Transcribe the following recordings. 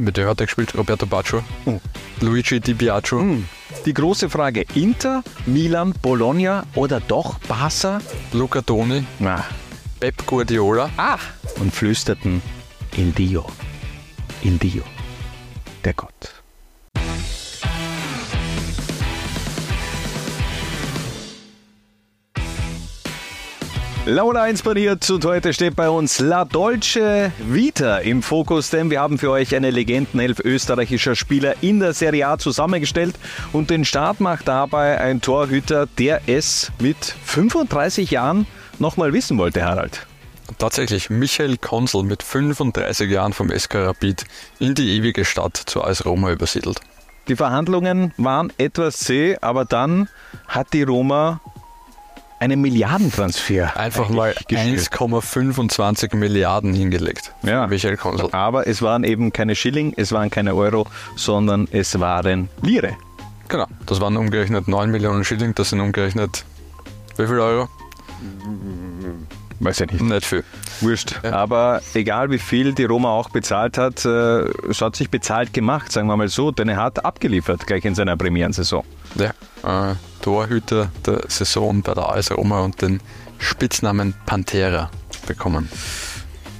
Mit dem hat er gespielt, Roberto Baccio. Oh. Luigi Di Biagio. Die große Frage, Inter, Milan, Bologna oder doch Barca? Luca Toni, Ah. Pep Guardiola. ah. Und flüsterten Il Dio, Il Dio, der Gott. Laura inspiriert und heute steht bei uns La Dolce Vita im Fokus, denn wir haben für euch eine Legendenelf österreichischer Spieler in der Serie A zusammengestellt und den Start macht dabei ein Torhüter, der es mit 35 Jahren nochmal wissen wollte, Harald. Tatsächlich Michael Konsel mit 35 Jahren vom SK Rapid in die ewige Stadt zu AS Roma übersiedelt. Die Verhandlungen waren etwas zäh, aber dann hat die Roma einen Milliardentransfer. Einfach mal gespielt. 1,25 Milliarden hingelegt. Ja. Michael Konsel. Aber es waren eben keine Schilling, es waren keine Euro, sondern es waren Lire. Genau, das waren umgerechnet 9 Millionen Schilling, das sind umgerechnet wie viel Euro? Weiß ja nicht. Nicht viel. Wurscht. Ja. Aber egal wie viel die Roma auch bezahlt hat, äh, es hat sich bezahlt gemacht, sagen wir mal so, denn er hat abgeliefert gleich in seiner Premierensaison. Ja, äh, Torhüter der Saison bei der AS Roma und den Spitznamen Pantera bekommen.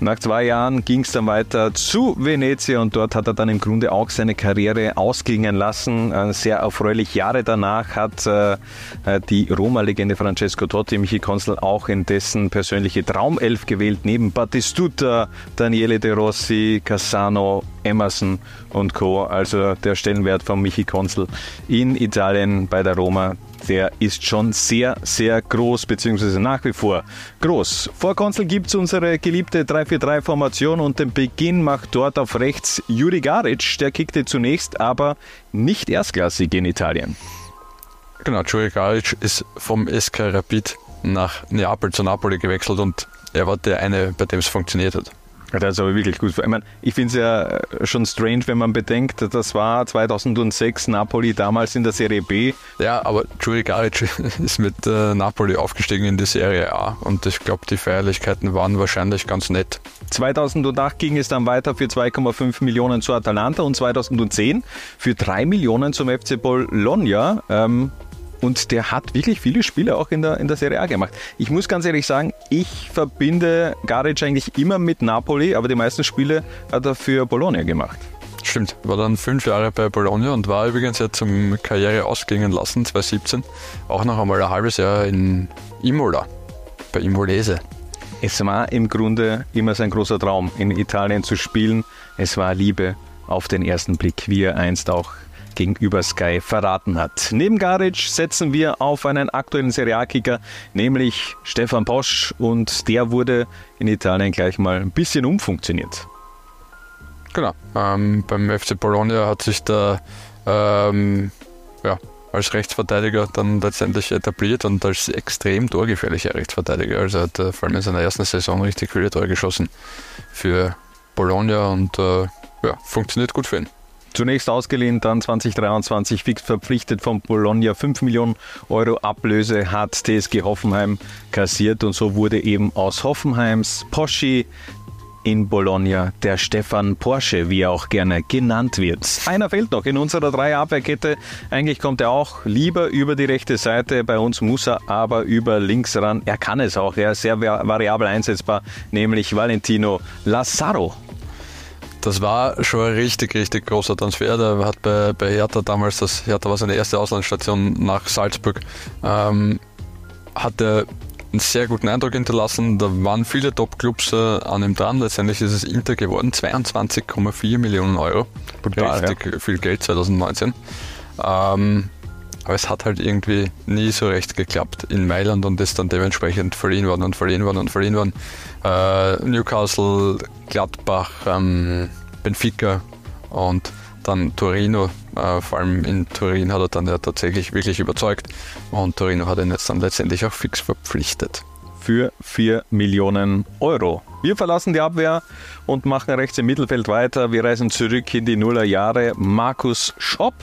Nach zwei Jahren ging es dann weiter zu Venezia und dort hat er dann im Grunde auch seine Karriere ausklingen lassen. Äh, Sehr erfreulich Jahre danach hat äh, äh, die Roma-Legende Francesco Totti Michi Konsel auch in dessen persönliche Traumelf gewählt, neben Battistuta, Daniele De Rossi, Cassano, Emerson und Co. Also der Stellenwert von Michi Konsel in Italien bei der Roma, der ist schon sehr, sehr groß, beziehungsweise nach wie vor groß. Vor Konzel gibt es unsere geliebte 3-4-3-Formation und den Beginn macht dort auf rechts Juri Garic. Der kickte zunächst, aber nicht erstklassig in Italien. Genau, Juri Garic ist vom SK Rapid nach Neapel zu Napoli gewechselt und er war der eine, bei dem es funktioniert hat. Das ist aber wirklich gut. Ich, meine, ich finde es ja schon strange, wenn man bedenkt, das war 2006 Napoli damals in der Serie B. Ja, aber Juri Garic ist mit äh, Napoli aufgestiegen in die Serie A und ich glaube, die Feierlichkeiten waren wahrscheinlich ganz nett. 2008 ging es dann weiter für 2,5 Millionen zu Atalanta und 2010 für 3 Millionen zum FC Bologna. Ähm, und der hat wirklich viele Spiele auch in der, in der Serie A gemacht. Ich muss ganz ehrlich sagen, ich verbinde Garic eigentlich immer mit Napoli, aber die meisten Spiele hat er für Bologna gemacht. Stimmt, war dann fünf Jahre bei Bologna und war übrigens ja zum Karriere ausklingen lassen, 2017, auch noch einmal ein halbes Jahr in Imola, bei Imolese. Es war im Grunde immer sein großer Traum, in Italien zu spielen. Es war Liebe auf den ersten Blick, wie er einst auch gegenüber Sky verraten hat. Neben Garic setzen wir auf einen aktuellen Serialkicker, nämlich Stefan Posch und der wurde in Italien gleich mal ein bisschen umfunktioniert. Genau, ähm, beim FC Bologna hat sich der ähm, ja, als Rechtsverteidiger dann letztendlich etabliert und als extrem torgefährlicher Rechtsverteidiger. Also hat er vor allem in seiner ersten Saison richtig viele Tore geschossen für Bologna und äh, ja, funktioniert gut für ihn. Zunächst ausgeliehen, dann 2023 fix verpflichtet von Bologna. 5 Millionen Euro Ablöse hat TSG Hoffenheim kassiert und so wurde eben aus Hoffenheims Poschi in Bologna der Stefan Porsche, wie er auch gerne genannt wird. Einer fehlt noch in unserer Dreierabwehrkette. Eigentlich kommt er auch lieber über die rechte Seite. Bei uns muss er aber über links ran. Er kann es auch. Er ist sehr va- variabel einsetzbar, nämlich Valentino Lazaro. Das war schon ein richtig, richtig großer Transfer. Der hat bei, bei Hertha damals, das Hertha war seine erste Auslandsstation nach Salzburg, ähm, hat er einen sehr guten Eindruck hinterlassen. Da waren viele Top-Clubs äh, an ihm dran. Letztendlich ist es Inter geworden, 22,4 Millionen Euro. Brutal, richtig viel Geld 2019. Ähm, aber es hat halt irgendwie nie so recht geklappt in Mailand und ist dann dementsprechend verliehen worden und verliehen worden und verliehen worden. Äh, Newcastle, Gladbach, ähm, Benfica und dann Torino. Äh, vor allem in Turin hat er dann ja tatsächlich wirklich überzeugt und Torino hat ihn jetzt dann letztendlich auch fix verpflichtet. für 4 Millionen Euro. Wir verlassen die Abwehr und machen rechts im Mittelfeld weiter. Wir reisen zurück in die Nullerjahre. Markus Schopp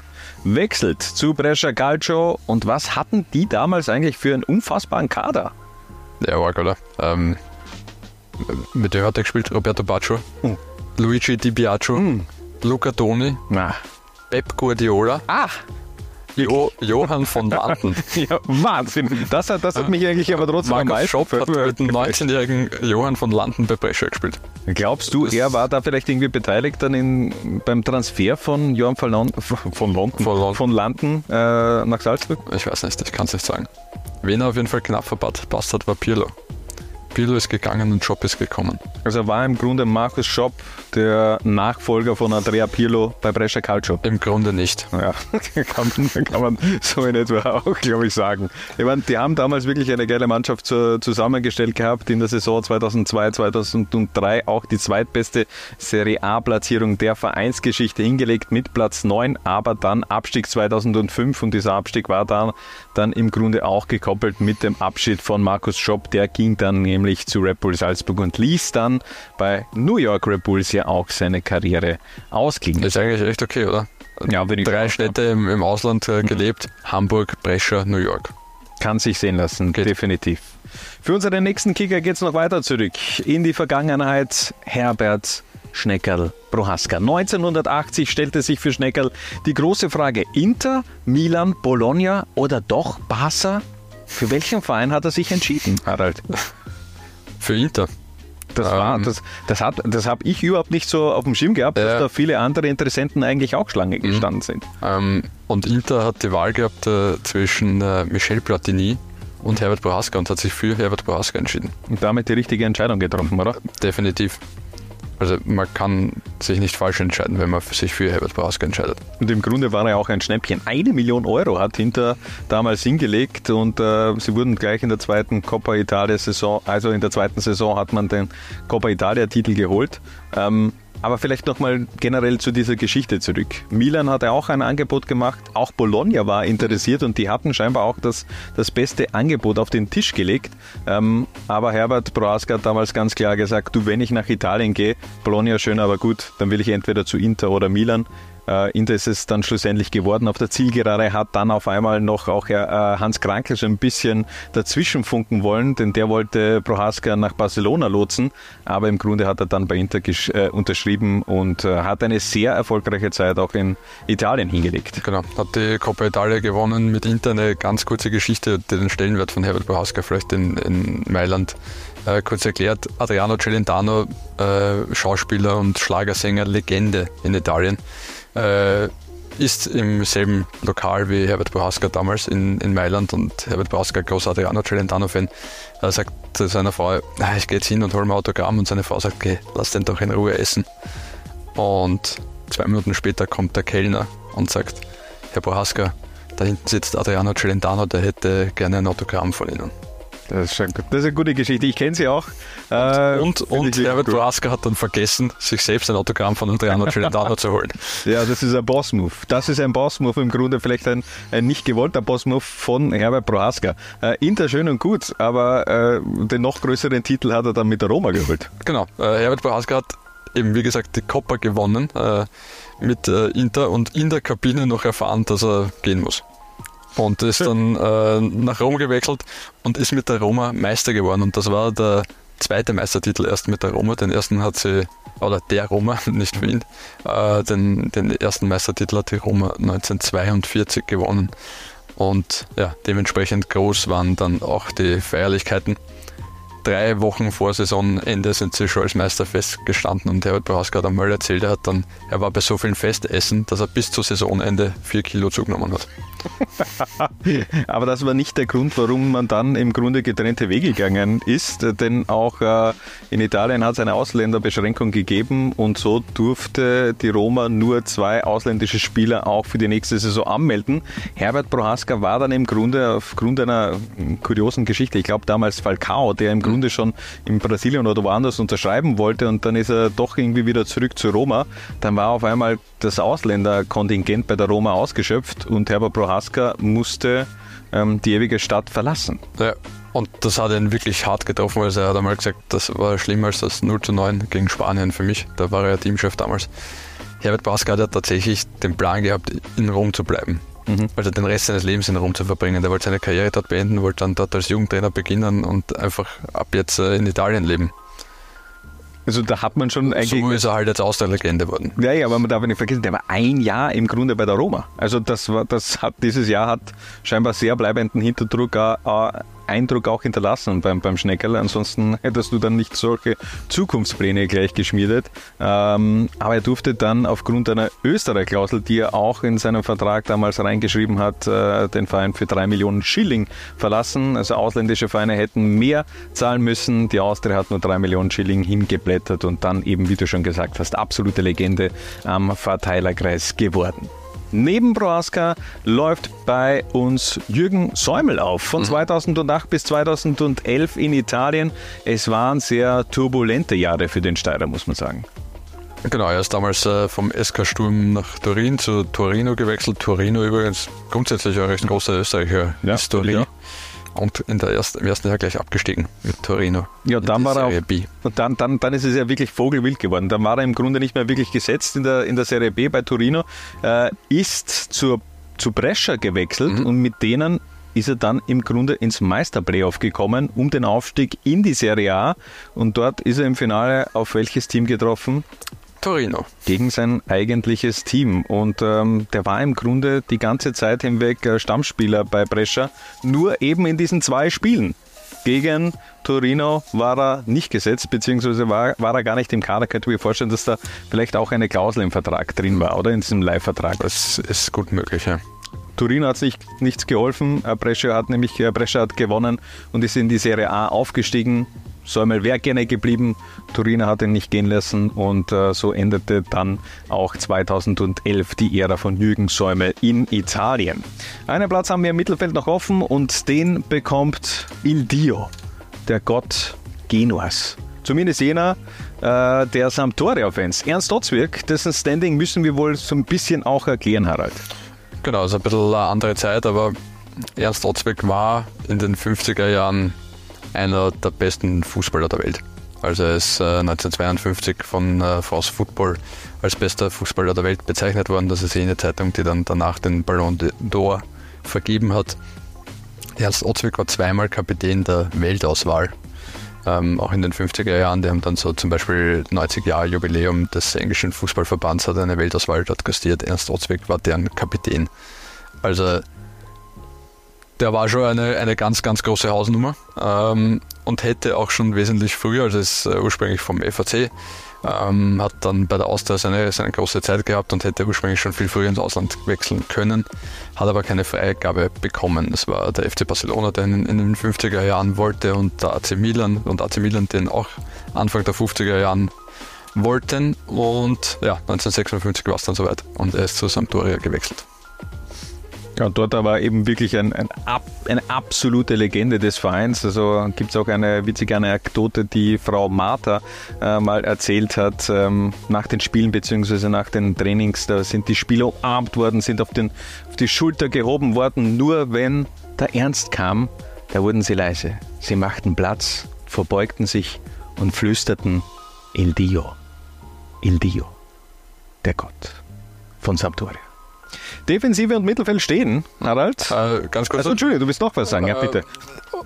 wechselt zu Brescia Calcio. Und was hatten die damals eigentlich für einen unfassbaren Kader? Der war oder? Ähm, mit dem hat er gespielt, Roberto Baccio, Oh. Luigi Di Biagio, Luca Toni, Na. Pep Guardiola, Ah, jo Johann von Landen. ja, Wahnsinn. Das hat, das hat mich eigentlich aber trotzdem am Markus meisten Schopp hat mit dem gefreut. 19-jährigen Johann von Landen bei Brescia gespielt. Glaubst du, er war da vielleicht irgendwie beteiligt dann in, beim Transfer von Johann von, Lon von, London, Von Lon- von Landen äh, nach Salzburg? Ich weiß nicht, ich kann es nicht sagen. Wen er auf jeden Fall knapp verpasst hat, war Pirlo. Pirlo ist gegangen und Schopp ist gekommen. Also war im Grunde Markus Schopp der Nachfolger von Andrea Pirlo bei Brescia Calcio. Im Grunde nicht. Ja, kann man, kann man so in etwa auch, glaube ich, sagen. Ich meine, die haben damals wirklich eine geile Mannschaft zu, zusammengestellt gehabt. In der Saison 2002, 2003 auch die zweitbeste Serie A-Platzierung der Vereinsgeschichte hingelegt mit Platz 9, aber dann Abstieg 2005 und dieser Abstieg war dann, dann im Grunde auch gekoppelt mit dem Abschied von Markus Schopp. Der ging dann nämlich zu Red Bull Salzburg und ließ dann bei New York Red Bulls ja auch seine Karriere ausklingen. Ist eigentlich echt okay, oder? Ja, wenn ich Drei Städte im, im Ausland äh, gelebt: Hamburg, Brescia, New York. Kann sich sehen lassen, Geht. definitiv. Für unseren nächsten Kicker geht es noch weiter zurück in die Vergangenheit. Herbert Schneckerl Prohaska. 1980 stellte sich für Schneckerl die große Frage: Inter, Milan, Bologna oder doch Barca? Für welchen Verein hat er sich entschieden, Harald? Für Inter. Das, war, Ähm. das, das, hat, das habe ich überhaupt nicht so auf dem Schirm gehabt, dass Ja. da viele andere Interessenten eigentlich auch Schlange gestanden sind. Ähm, und Inter hat die Wahl gehabt äh, zwischen äh, Michel Platini und Herbert Prohaska und hat sich für Herbert Prohaska entschieden. Und damit die richtige Entscheidung getroffen, oder? Definitiv. Also man kann sich nicht falsch entscheiden, wenn man sich für Herbert Prohaska entscheidet. Und im Grunde war er auch ein Schnäppchen. Eine Million Euro hat Hinter damals hingelegt und äh, sie wurden gleich in der zweiten Coppa Italia Saison, also in der zweiten Saison hat man den Coppa Italia Titel geholt. Ähm, aber vielleicht nochmal generell zu dieser Geschichte zurück. Milan hatte auch ein Angebot gemacht, auch Bologna war interessiert und die hatten scheinbar auch das, das beste Angebot auf den Tisch gelegt. Ähm, aber Herbert Prohaska hat damals ganz klar gesagt, du, wenn ich nach Italien gehe, Bologna schön, aber gut, dann will ich entweder zu Inter oder Milan. Äh, Inter ist es dann schlussendlich geworden. Auf der Zielgerade hat dann auf einmal noch auch äh, Hans Krankel so ein bisschen dazwischen funken wollen, denn der wollte Prohaska nach Barcelona lotsen, aber im Grunde hat er dann bei Inter äh, unterschrieben und äh, hat eine sehr erfolgreiche Zeit auch in Italien hingelegt. Genau, hat die Coppa Italia gewonnen mit Inter eine ganz kurze Geschichte, die den Stellenwert von Herbert Prohaska vielleicht in, in Mailand äh, kurz erklärt. Adriano Celentano, äh, Schauspieler und Schlagersänger, Legende in Italien, äh, ist im selben Lokal wie Herbert Prohaska damals in, in Mailand und Herbert Prohaska, großer Adriano Celentano-Fan, er sagt seiner Frau, "Ah, ich gehe jetzt hin und hole mir Autogramm und seine Frau sagt, geh, lass den doch in Ruhe essen. Und zwei Minuten später kommt der Kellner und sagt, Herr Prohaska, da hinten sitzt Adriano Celentano, der hätte gerne ein Autogramm von Ihnen. Das ist, schon das ist eine gute Geschichte. Ich kenne sie auch. Äh, Und, und Herbert gut. Prohaska hat dann vergessen, sich selbst ein Autogramm von Adriano Celentano zu holen. Ja, das ist ein Boss-Move. Das ist ein Boss-Move, im Grunde vielleicht ein, ein nicht gewollter Boss-Move von Herbert Prohaska. Äh, Inter schön und gut, aber äh, den noch größeren Titel hat er dann mit der Roma geholt. Genau, äh, Herbert Prohaska hat eben, wie gesagt, die Coppa gewonnen äh, mit äh, Inter und in der Kabine noch erfahren, dass er gehen muss. Und ist dann äh, nach Rom gewechselt und ist mit der Roma Meister geworden. Und das war der zweite Meistertitel erst mit der Roma. Den ersten hat sie, oder der Roma, nicht ihn, äh, den, den ersten Meistertitel hat die Roma 1942 gewonnen. Und ja, dementsprechend groß waren dann auch die Feierlichkeiten drei Wochen vor Saisonende sind sie schon als Meister festgestanden und Herbert Prohaska hat einmal erzählt, er hat dann, er war bei so vielen Festessen, dass er bis zu Saisonende vier Kilo zugenommen hat. Aber das war nicht der Grund, warum man dann im Grunde getrennte Wege gegangen ist, denn auch äh, in Italien hat es eine Ausländerbeschränkung gegeben und so durfte die Roma nur zwei ausländische Spieler auch für die nächste Saison anmelden. Herbert Prohaska war dann im Grunde aufgrund einer kuriosen Geschichte, ich glaube damals Falcao, der im Grunde schon in Brasilien oder woanders unterschreiben wollte und dann ist er doch irgendwie wieder zurück zu Roma. Dann war auf einmal das Ausländerkontingent bei der Roma ausgeschöpft und Herbert Prohaska musste ähm, die ewige Stadt verlassen. Ja, und das hat ihn wirklich hart getroffen, also er hat einmal gesagt, das war schlimmer als das 0 zu 9 gegen Spanien für mich. Da war er Teamchef damals. Herbert Prohaska hat ja tatsächlich den Plan gehabt, in Rom zu bleiben. Also den Rest seines Lebens in Rom zu verbringen. Er wollte seine Karriere dort beenden, wollte dann dort als Jugendtrainer beginnen und einfach ab jetzt äh, in Italien leben. Also da hat man schon eigentlich. So ist er halt jetzt aus der Legende worden. Ja, ja, aber man darf nicht vergessen, der war ein Jahr im Grunde bei der Roma. Also das war, das hat dieses Jahr hat scheinbar sehr bleibenden Hinterdruck, äh, Eindruck auch hinterlassen beim, beim Schneckerl. Ansonsten hättest du dann nicht solche Zukunftspläne gleich geschmiedet. Ähm, aber er durfte dann aufgrund einer Österreich-Klausel, die er auch in seinem Vertrag damals reingeschrieben hat, äh, den Verein für drei Millionen Schilling verlassen. Also ausländische Vereine hätten mehr zahlen müssen. Die Austria hat nur drei Millionen Schilling hingeblättert und dann eben, wie du schon gesagt hast, absolute Legende am Verteilerkreis geworden. Neben Proaska läuft bei uns Jürgen Säumel auf. Von mhm. 2008 bis 2011 in Italien. Es waren sehr turbulente Jahre für den Steirer, muss man sagen. Genau, er ist damals äh, vom SK Sturm nach Turin zu Torino gewechselt. Torino übrigens grundsätzlich eine recht große Österreicher ja, Historie. Ja und in der ersten, im ersten Jahr gleich abgestiegen mit Torino. Ja, dann war er auch, und dann, dann, dann ist es ja wirklich vogelwild geworden. Dann war er im Grunde nicht mehr wirklich gesetzt in der, in der Serie B bei Torino, äh, ist zur, zu Brescia gewechselt mhm. und mit denen ist er dann im Grunde ins Meisterplayoff gekommen, um den Aufstieg in die Serie A. Und dort ist er im Finale auf welches Team getroffen? Torino. Gegen sein eigentliches Team. Und ähm, der war im Grunde die ganze Zeit hinweg äh, Stammspieler bei Brescia, nur eben in diesen zwei Spielen. Gegen Torino war er nicht gesetzt, beziehungsweise war, war er gar nicht im Kader. Könnte mir vorstellen, dass da vielleicht auch eine Klausel im Vertrag drin war, oder? In diesem Leihvertrag. Das ist gut möglich, ja. Torino hat sich nichts geholfen. Äh, Brescia hat nämlich äh, Brescia hat gewonnen und ist in die Serie A aufgestiegen. Säumel wäre gerne geblieben, Turiner hat ihn nicht gehen lassen und äh, so endete dann auch 2011 die Ära von Jürgen Säumel in Italien. Einen Platz haben wir im Mittelfeld noch offen und den bekommt Il Dio, der Gott Genuas. Zumindest jener äh, der Sampdoria-Fans. Ernst Otzwirk, dessen Standing müssen wir wohl so ein bisschen auch erklären, Harald. Genau, ist ein bisschen eine andere Zeit, aber Ernst Otzwirk war in den 50er Jahren einer der besten Fußballer der Welt. Also er ist äh, 1952 von äh, France Football als bester Fußballer der Welt bezeichnet worden. Das ist jene Zeitung, die dann danach den Ballon d'Or vergeben hat. Ernst Otzwig war zweimal Kapitän der Weltauswahl. Ähm, auch in den 50er Jahren, die haben dann so zum Beispiel 90 Jahre Jubiläum des englischen Fußballverbands hat eine Weltauswahl dort gastiert. Ernst Otzwig war deren Kapitän. Also der war schon eine, eine ganz, ganz große Hausnummer ähm, und hätte auch schon wesentlich früher, also ist äh, ursprünglich vom FAC, ähm, hat dann bei der Austria seine, seine große Zeit gehabt und hätte ursprünglich schon viel früher ins Ausland wechseln können, hat aber keine Freigabe bekommen. Es war der FC Barcelona, der in, in, den 50er Jahren wollte und der AC Milan und AC Milan den auch Anfang der 50er Jahren wollten und ja, 1956 war es dann soweit und er ist zu Sampdoria gewechselt. Ja, dort war eben wirklich ein, ein, eine absolute Legende des Vereins. Also gibt es auch eine witzige Anekdote, die Frau Martha äh, mal erzählt hat ähm, nach den Spielen bzw. nach den Trainings. Da sind die Spieler umarmt worden, sind auf, den, auf die Schulter gehoben worden. Nur wenn der Ernst kam, da wurden sie leise. Sie machten Platz, verbeugten sich und flüsterten Il Dio, Il Dio, der Gott von Sampdoria. Defensive und Mittelfeld stehen, Harald. Äh, ganz kurz. Also, Entschuldigung, du willst noch was sagen, ja bitte. Äh,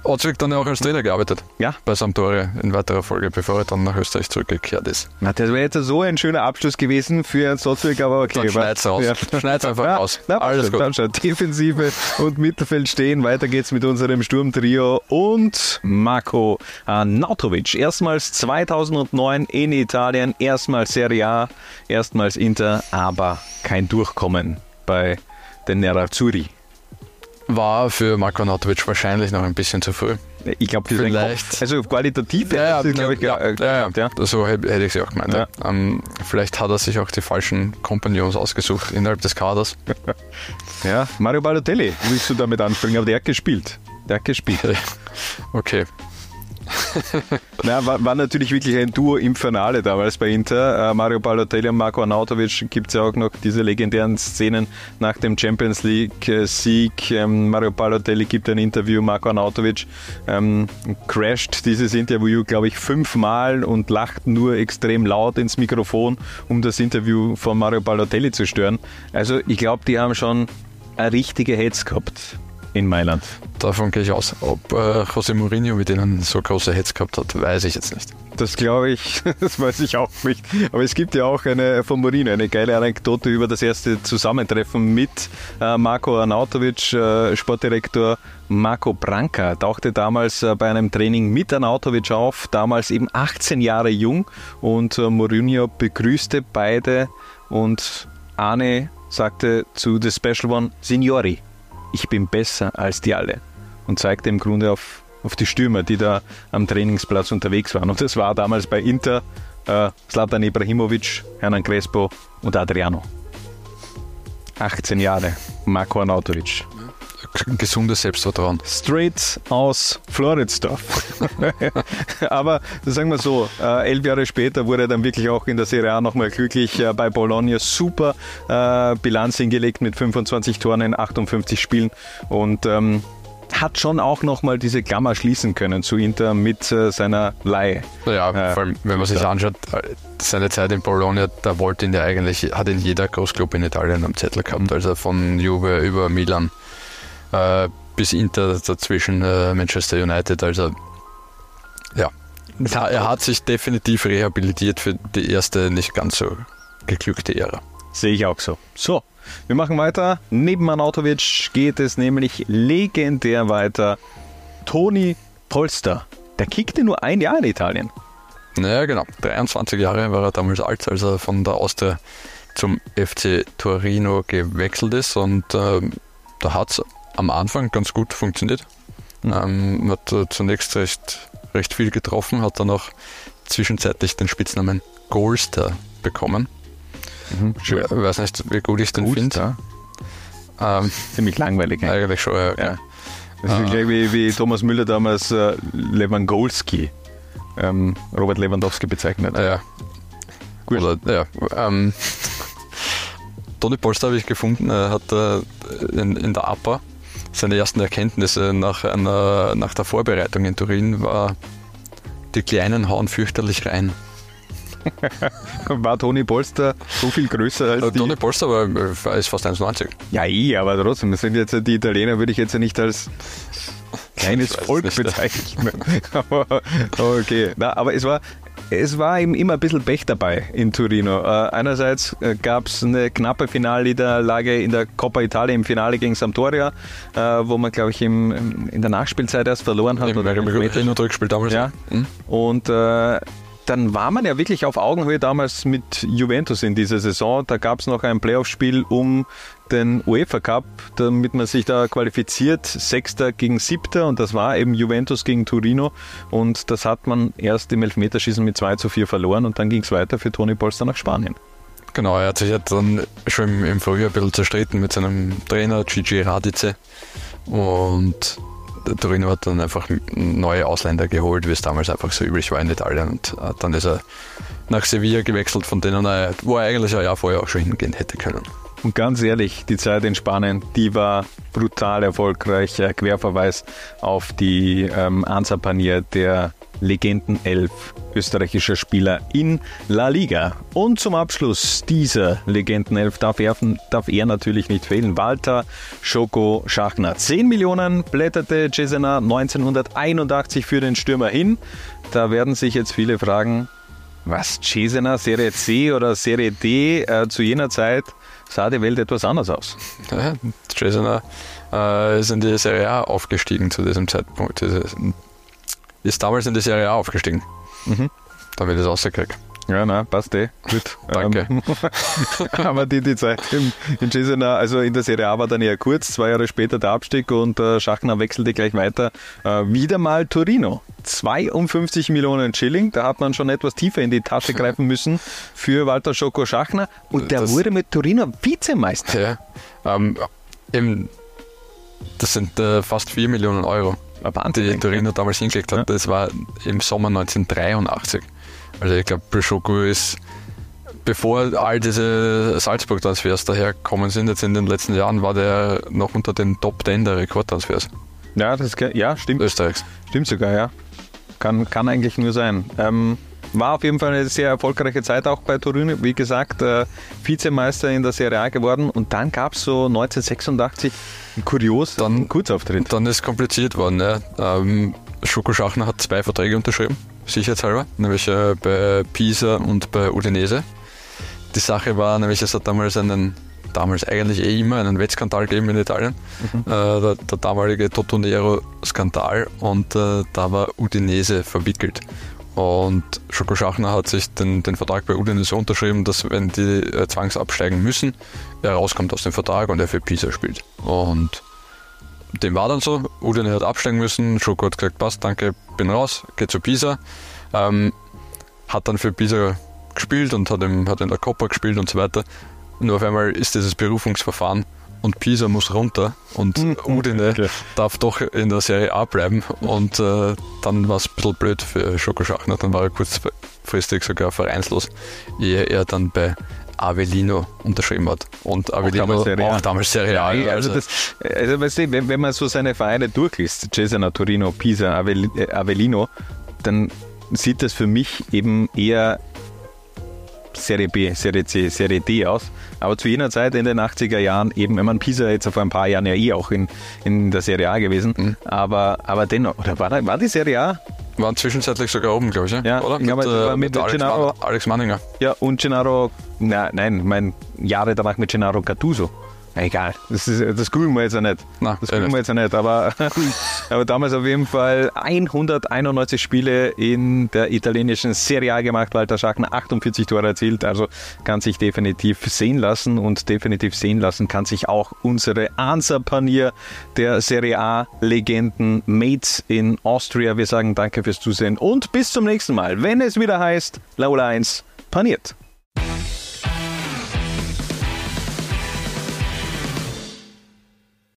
Ozwig dann auch als Trainer gearbeitet. Ja. Bei Sampdoria in weiterer Folge, bevor er dann nach Österreich zurückgekehrt ist. Na, das wäre jetzt so ein schöner Abschluss gewesen für Ozwig, aber okay. Dann schneid's raus. Ja. Schneid's einfach ja, raus. Na, Alles gut. Dann schon. Defensive und Mittelfeld stehen. Weiter geht's mit unserem Sturmtrio und Marco Nautovic. Erstmals 2009 in Italien, erstmals Serie A, erstmals Inter, aber kein Durchkommen bei den Nerazzurri. War für Marko Nautovic wahrscheinlich noch ein bisschen zu früh. Ich glaube, vielleicht. also qualitativ ja, ja, glaube ich, ja, ja, ja, ja. So hätte ich sie auch gemeint. Ja. Ähm, vielleicht hat er sich auch die falschen Kompagnons ausgesucht innerhalb des Kaders. ja, Mario Balotelli, willst du damit anspringen? Aber der hat gespielt. Der hat gespielt. Okay. naja, war, war, natürlich wirklich ein Duo im Finale damals bei Inter. Äh, Mario Balotelli und Marco Arnautovic gibt es ja auch noch diese legendären Szenen nach dem Champions League-Sieg. Ähm, Mario Balotelli gibt ein Interview, Marco Arnautovic ähm, crasht dieses Interview, glaube ich, fünfmal und lacht nur extrem laut ins Mikrofon, um das Interview von Mario Balotelli zu stören. Also ich glaube, die haben schon eine richtige Hetz gehabt in Mailand. Davon gehe ich aus. Ob äh, José Mourinho mit denen so große Hits gehabt hat, weiß ich jetzt nicht. Das glaube ich, das weiß ich auch nicht. Aber es gibt ja auch eine von Mourinho, eine geile Anekdote über das erste Zusammentreffen mit äh, Marco Arnautovic, äh, Sportdirektor Marco Branca tauchte damals äh, bei einem Training mit Arnautovic auf, damals eben 18 Jahre jung und äh, Mourinho begrüßte beide und Arne sagte zu The Special One, Signori, ich bin besser als die alle und zeigte im Grunde auf, auf die Stürmer, die da am Trainingsplatz unterwegs waren. Und das war damals bei Inter äh, Zlatan Ibrahimovic, Hernan Crespo und Adriano. 18 Jahre, Marco Arnautovic. Gesundes Selbstvertrauen. Straight aus Floridsdorf. Aber sagen wir so, äh, elf Jahre später wurde er dann wirklich auch in der Serie A nochmal glücklich äh, bei Bologna. Super äh, Bilanz hingelegt mit 25 Toren in 58 Spielen und ähm, hat schon auch nochmal diese Klammer schließen können zu Inter mit äh, seiner Leihe. Ja, äh, vor allem, wenn man sich anschaut, äh, seine Zeit in Bologna, da wollte ihn ja eigentlich, hat ihn jeder Großclub in Italien am Zettel gehabt, mhm. also von Juve über Milan äh, bis Inter dazwischen äh, Manchester United. Also ja, er hat sich definitiv rehabilitiert für die erste nicht ganz so geglückte Ära. Sehe ich auch so. So, wir machen weiter. Neben Anatovic geht es nämlich legendär weiter. Toni Polster. Der kickte nur ein Jahr in Italien. Naja, genau. 23 Jahre war er damals alt, als er von der Austria zum FC Torino gewechselt ist. Und äh, da hat es am Anfang ganz gut funktioniert. Mhm. Ähm, hat äh, zunächst recht, recht viel getroffen, hat dann auch zwischenzeitlich den Spitznamen Goalster bekommen. Mhm. Ich weiß nicht, wie gut ich den finde. Ähm, Ziemlich langweilig. Eigentlich, eigentlich schon, ja. ja. Das ist ah. wie, wie Thomas Müller damals äh, Lewandowski, ähm, Robert Lewandowski bezeichnet. Ja. Gut. Oder, ja ähm, Toni Polster habe ich gefunden, er hat äh, in, in der APA seine ersten Erkenntnisse nach, einer, nach der Vorbereitung in Turin war, die Kleinen hauen fürchterlich rein. war Toni Polster so viel größer als äh? Toni Polster war, ist fast 1,90. Ja, eh, aber trotzdem, das sind jetzt die Italiener, würde ich jetzt nicht als kleines Volk bezeichnen. aber, okay, Na, aber es war, es war eben immer ein bisschen Pech dabei in Torino. Äh, einerseits äh, gab es eine knappe Finalniederlage in der Coppa Italia im Finale gegen Sampdoria, äh, wo man, glaube ich, im, in der Nachspielzeit erst verloren hat. Im, oder im, im, im Rückspiel damals. Ja. Mhm. Und äh, dann war man ja wirklich auf Augenhöhe damals mit Juventus in dieser Saison. Da gab es noch ein Playoff-Spiel um den UEFA Cup, damit man sich da qualifiziert, Sechster gegen Siebter und das war eben Juventus gegen Torino und das hat man erst im Elfmeterschießen mit 2 zu 4 verloren und dann ging es weiter für Toni Polster nach Spanien. Genau, er hat sich dann schon im Frühjahr ein bisschen zerstritten mit seinem Trainer Gigi Radice und Torino hat dann einfach neue Ausländer geholt, wie es damals einfach so üblich war in Italien. Und äh, dann ist er nach Sevilla gewechselt, von denen er, wo er eigentlich ein Jahr vorher auch schon hingehen hätte können. Und ganz ehrlich, die Zeit in Spanien, die war brutal erfolgreich. Querverweis auf die ähm, Ansapanier der Legenden 11 österreichischer Spieler in La Liga. Und zum Abschluss dieser Legenden 11 darf er, darf er natürlich nicht fehlen. Walter Schoko Schachner. 10 Millionen blätterte Cesena 1981 für den Stürmer hin. Da werden sich jetzt viele fragen, was Cesena Serie C oder Serie D äh, zu jener Zeit sah die Welt etwas anders aus. Ja, Cesena äh, ist in die Serie A aufgestiegen zu diesem Zeitpunkt ist damals in die Serie A aufgestiegen. Mhm. Damit ich es rausgekriegt. Ja, nein, passt eh. Gut. Danke. Ähm, aber die, die Zeit in, in Cesena, also in der Serie A war dann eher kurz, zwei Jahre später der Abstieg und äh, Schachner wechselte gleich weiter. Äh, wieder mal Torino. 52 Millionen Schilling, da hat man schon etwas tiefer in die Tasche greifen müssen für Walter Schoko Schachner und der das, wurde mit Torino Vizemeister. Ja, ähm, eben, das sind äh, fast 4 Millionen Euro die Torino damals hingelegt hat. Ja. Das war im Sommer 1983. Also ich glaube, Schoko ist, bevor all diese Salzburg-Transfers daherkommen sind, jetzt in den letzten Jahren, war der noch unter den Top 10 der Rekordtransfers. Ja, das, ja, stimmt. Österreichs. Stimmt sogar, ja. Kann, kann eigentlich nur sein. Ähm, war auf jeden Fall eine sehr erfolgreiche Zeit auch bei Torino. Wie gesagt, äh, Vizemeister in der Serie A geworden. Und dann gab es so 1986 ein kurios Dann- Kurzauftritt. Dann ist es kompliziert worden. Ja. Ähm, Schoko Schachner hat zwei Verträge unterschrieben, sicherheitshalber, nämlich äh, bei Pisa und bei Udinese. Die Sache war nämlich, es hat damals einen, damals eigentlich eh immer einen Wettskandal gegeben in Italien, äh, der, der damalige Totonero-Skandal und äh, da war Udinese verwickelt. Und Schoko Schachner hat sich den, den Vertrag bei Udinese unterschrieben, dass wenn die äh, zwangsabsteigen müssen, er rauskommt aus dem Vertrag und er für Pisa spielt. Und dem war dann so. Udine hat absteigen müssen. Schoko hat gesagt, passt, danke, bin raus, geht zu Pisa. Ähm, hat dann für Pisa gespielt und hat, im, hat in der Coppa gespielt und so weiter. Nur auf einmal ist dieses Berufungsverfahren und Pisa muss runter und Udine okay. darf doch in der Serie A bleiben. Und äh, dann war es ein bisschen blöd für Schoko Schachner. Dann war er kurzfristig sogar vereinslos, ehe er dann bei Avellino unterschrieben hat. Und Avellino damals Serie auch damals Serie A. Ja, also, das, also weißt du, wenn, wenn man so seine Vereine durchliest, Cesena, Torino, Pisa, äh, Avellino, dann sieht das für mich eben eher Serie B, Serie C, Serie D aus. Aber zu jener Zeit in den 80er Jahren eben, ich meine, Pisa jetzt vor ein paar Jahren ja eh auch in, in der Serie A gewesen, Mhm. aber, aber dennoch, oder war, da, war die Serie A? Waren zwischenzeitlich sogar oben, glaube ich. Ja, oder? ich glaube, das war mit Alex, Gennaro- Alex Manninger. Ja, und Gennaro, na, nein, mein Jahre danach mit Gennaro Gattuso. Egal, das, ist, das googeln wir jetzt ja nicht. Nein, das eh googeln wir nicht. jetzt ja nicht, aber, aber damals auf jeden Fall 191 Spiele in der italienischen Serie A gemacht, Walter Schachner 48 Tore erzielt, also kann sich definitiv sehen lassen und definitiv sehen lassen kann sich auch unsere Answer-Panier der Serie A-Legenden Mates in Austria. Wir sagen danke fürs Zusehen und bis zum nächsten Mal, wenn es wieder heißt Laula 1 paniert.